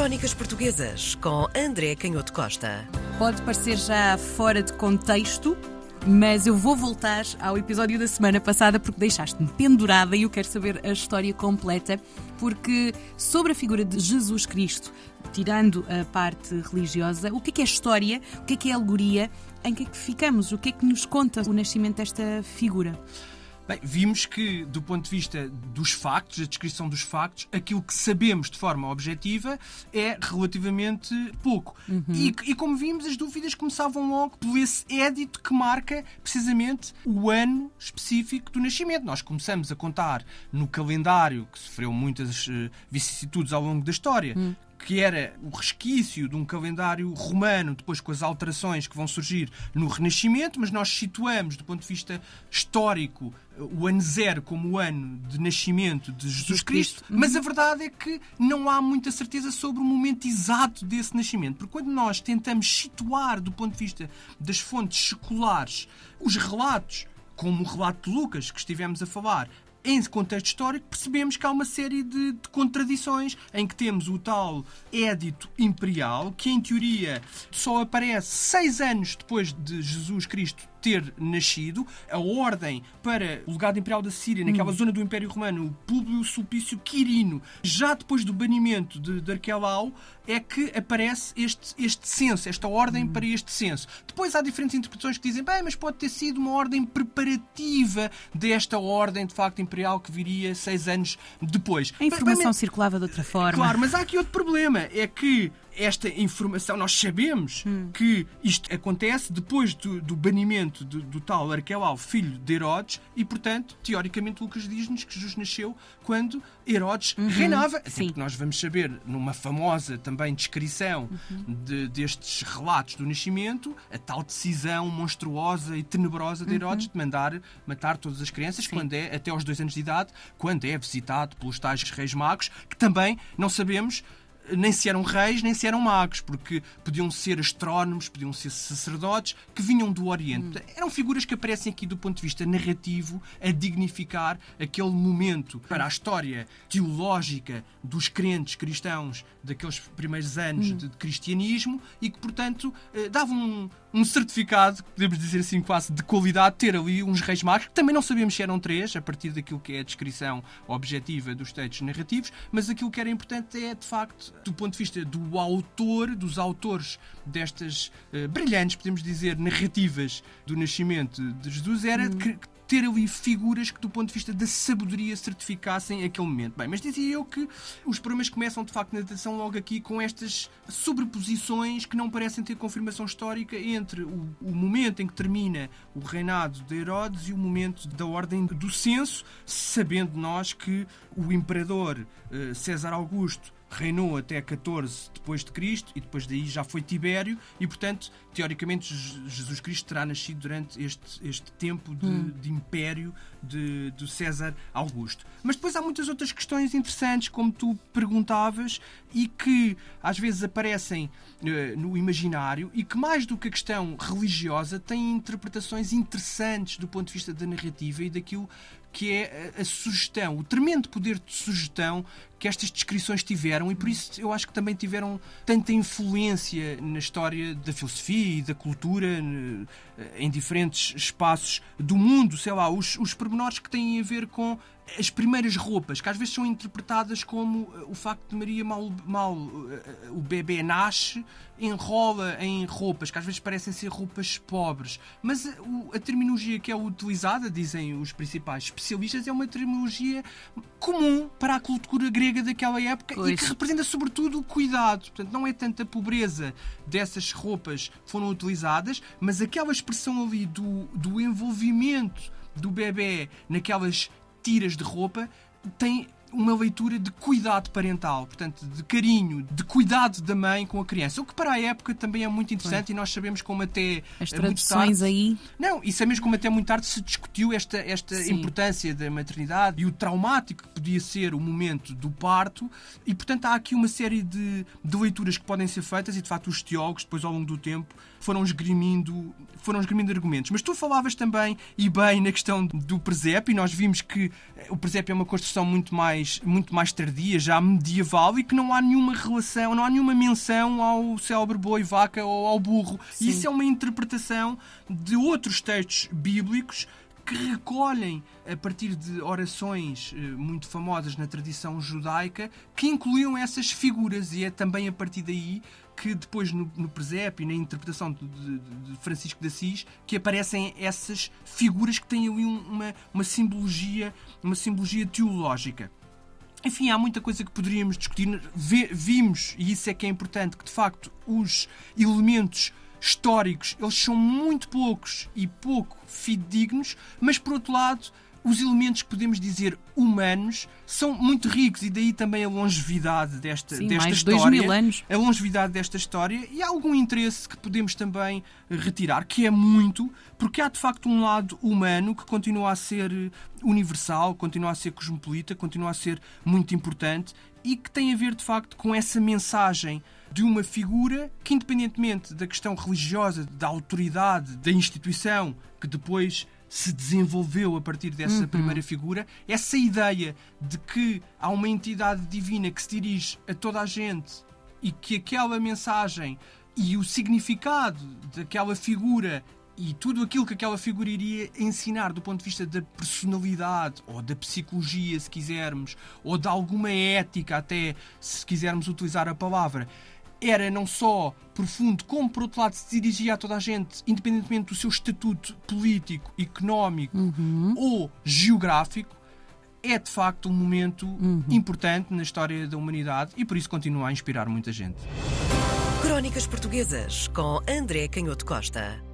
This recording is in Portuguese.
Crónicas Portuguesas com André Canhoto Costa. Pode parecer já fora de contexto, mas eu vou voltar ao episódio da semana passada porque deixaste-me pendurada e eu quero saber a história completa, porque sobre a figura de Jesus Cristo, tirando a parte religiosa, o que é que é história, o que é que é alegoria, em que é que ficamos, o que é que nos conta o nascimento desta figura? Bem, vimos que, do ponto de vista dos factos, a descrição dos factos, aquilo que sabemos de forma objetiva é relativamente pouco. Uhum. E, e, como vimos, as dúvidas começavam logo por esse édito que marca precisamente o ano específico do nascimento. Nós começamos a contar no calendário, que sofreu muitas uh, vicissitudes ao longo da história, uhum que era o resquício de um calendário romano, depois com as alterações que vão surgir no Renascimento, mas nós situamos, do ponto de vista histórico, o ano zero como o ano de nascimento de Jesus Cristo, mas a verdade é que não há muita certeza sobre o momento exato desse nascimento, porque quando nós tentamos situar, do ponto de vista das fontes seculares, os relatos como o relato de Lucas, que estivemos a falar, em contexto histórico, percebemos que há uma série de, de, contradições em que temos o tal édito imperial, que em teoria só aparece seis anos depois de Jesus Cristo ter nascido, a ordem para o legado imperial da Síria, naquela hum. zona do Império Romano, o Públio Sulpício Quirino, já depois do banimento de, de Arquelau, é que aparece este, este censo, esta ordem hum. para este censo. Depois há diferentes interpretações que dizem, bem, mas pode ter sido uma ordem preparativa desta ordem, de facto, imperial que viria seis anos depois. A informação mas, circulava de outra forma. Claro, mas há aqui outro problema, é que esta informação, nós sabemos hum. que isto acontece depois do, do banimento do, do, tal Arquelau, filho de Herodes, e portanto, teoricamente, Lucas diz-nos que Jesus nasceu quando Herodes uhum. reinava. Até porque nós vamos saber, numa famosa também descrição uhum. de, destes relatos do nascimento, a tal decisão monstruosa e tenebrosa de Herodes uhum. de mandar matar todas as crianças Sim. quando é até aos dois anos de idade, quando é visitado pelos tais reis magos, que também não sabemos nem se eram reis, nem se eram magos, porque podiam ser astrónomos, podiam ser sacerdotes que vinham do Oriente. Hum. Eram figuras que aparecem aqui do ponto de vista narrativo a dignificar aquele momento para a história teológica dos crentes cristãos daqueles primeiros anos hum. de, cristianismo e que, portanto, eh, davam um, um certificado, podemos dizer assim, quase de qualidade, ter ali uns reis magos, que também não sabemos se eram três, a partir daquilo que é a descrição objetiva dos textos narrativos, mas aquilo que era importante é, de facto, do ponto de vista do autor, dos autores destas uh, brilhantes, podemos dizer, narrativas do nascimento de Jesus, era hum. que, ter ali figuras que, do ponto de vista da sabedoria, certificassem aquele momento. Bem, mas dizia eu que os problemas começam, de facto, na datação logo aqui com estas sobreposições que não parecem ter confirmação histórica entre o, o momento em que termina o reinado de Herodes e o momento da ordem do censo, sabendo nós que o imperador uh, César Augusto reinou até 14 depois de Cristo e depois daí já foi Tibério e portanto teoricamente Jesus Cristo terá nascido durante este, este tempo de, hum. de império de, de César Augusto. Mas depois há muitas outras questões interessantes como tu perguntavas e que às vezes aparecem uh, no imaginário e que mais do que a questão religiosa têm interpretações interessantes do ponto de vista da narrativa e daquilo que é a, a sugestão, o tremendo poder de sugestão que estas descrições tiveram e por isso eu acho que também tiveram tanta influência na história da filosofia e da cultura eh, em diferentes espaços do mundo, sei lá, os, os pormenores que têm a ver com as primeiras roupas, que às vezes são interpretadas como eh, o facto de Maria mal, mal eh, o bebê nasce, enrola em roupas, que às vezes parecem ser roupas pobres. Mas a, a terminologia que é utilizada, dizem os principais especialistas, é uma terminologia comum para a cultura grega daquela época pois. e que representa sobretudo o cuidado. Portanto, não é tanta pobreza dessas roupas que foram utilizadas, mas aquela expressão ali do, do envolvimento do bebê naquelas tiras de roupa tem uma leitura de cuidado parental, portanto, de carinho, de cuidado da mãe com a criança. O que para a época também é muito interessante Foi. e nós sabemos como até. As traduções aí. Não, e sabemos como até muito tarde se discutiu esta, esta importância da maternidade e o traumático que podia ser o momento do parto. E, portanto, há aqui uma série de, de leituras que podem ser feitas e, de facto, os teólogos, depois ao longo do tempo, foram esgrimindo, foram esgrimindo argumentos. Mas tu falavas também, e bem, na questão do presépio, e nós vimos que o presépio é uma construção muito mais mais, muito mais tardia, já medieval, e que não há nenhuma relação, não há nenhuma menção ao célebre boi, vaca ou ao burro. Sim. Isso é uma interpretação de outros textos bíblicos que recolhem a partir de orações eh, muito famosas na tradição judaica que incluíam essas figuras e é também a partir daí que depois no, no presépio e na interpretação de, de- de Francisco de Assis que aparecem essas figuras que têm ali um- uma, uma simbologia uma simbologia teológica enfim, há muita coisa que poderíamos discutir. Vimos, e isso é que é importante, que de facto os elementos históricos eles são muito poucos e pouco fidedignos, mas por outro lado, os elementos que podemos dizer humanos são muito ricos e daí também a longevidade desta, Sim, desta mais de dois história. mil anos. A longevidade desta história e há algum interesse que podemos também retirar, que é muito, porque há de facto um lado humano que continua a ser eh, universal, continua a ser cosmopolita, continua a ser muito importante e que tem a ver de facto com essa mensagem de uma figura que, independentemente da questão religiosa, da autoridade, da instituição, que depois se desenvolveu a partir dessa primeira figura, essa ideia de que há uma entidade divina que se dirige a toda a gente e que aquela mensagem e o significado daquela figura e tudo aquilo que aquela figura iria ensinar do ponto de vista da personalidade ou da psicologia, se quisermos, ou de alguma ética, até se quisermos utilizar a palavra, era não só profundo, como por outro lado se dirigia a toda a gente, independentemente do seu estatuto político, económico ou geográfico, é de facto um momento importante na história da humanidade e por isso continua a inspirar muita gente. Crónicas Portuguesas com André Canhoto Costa.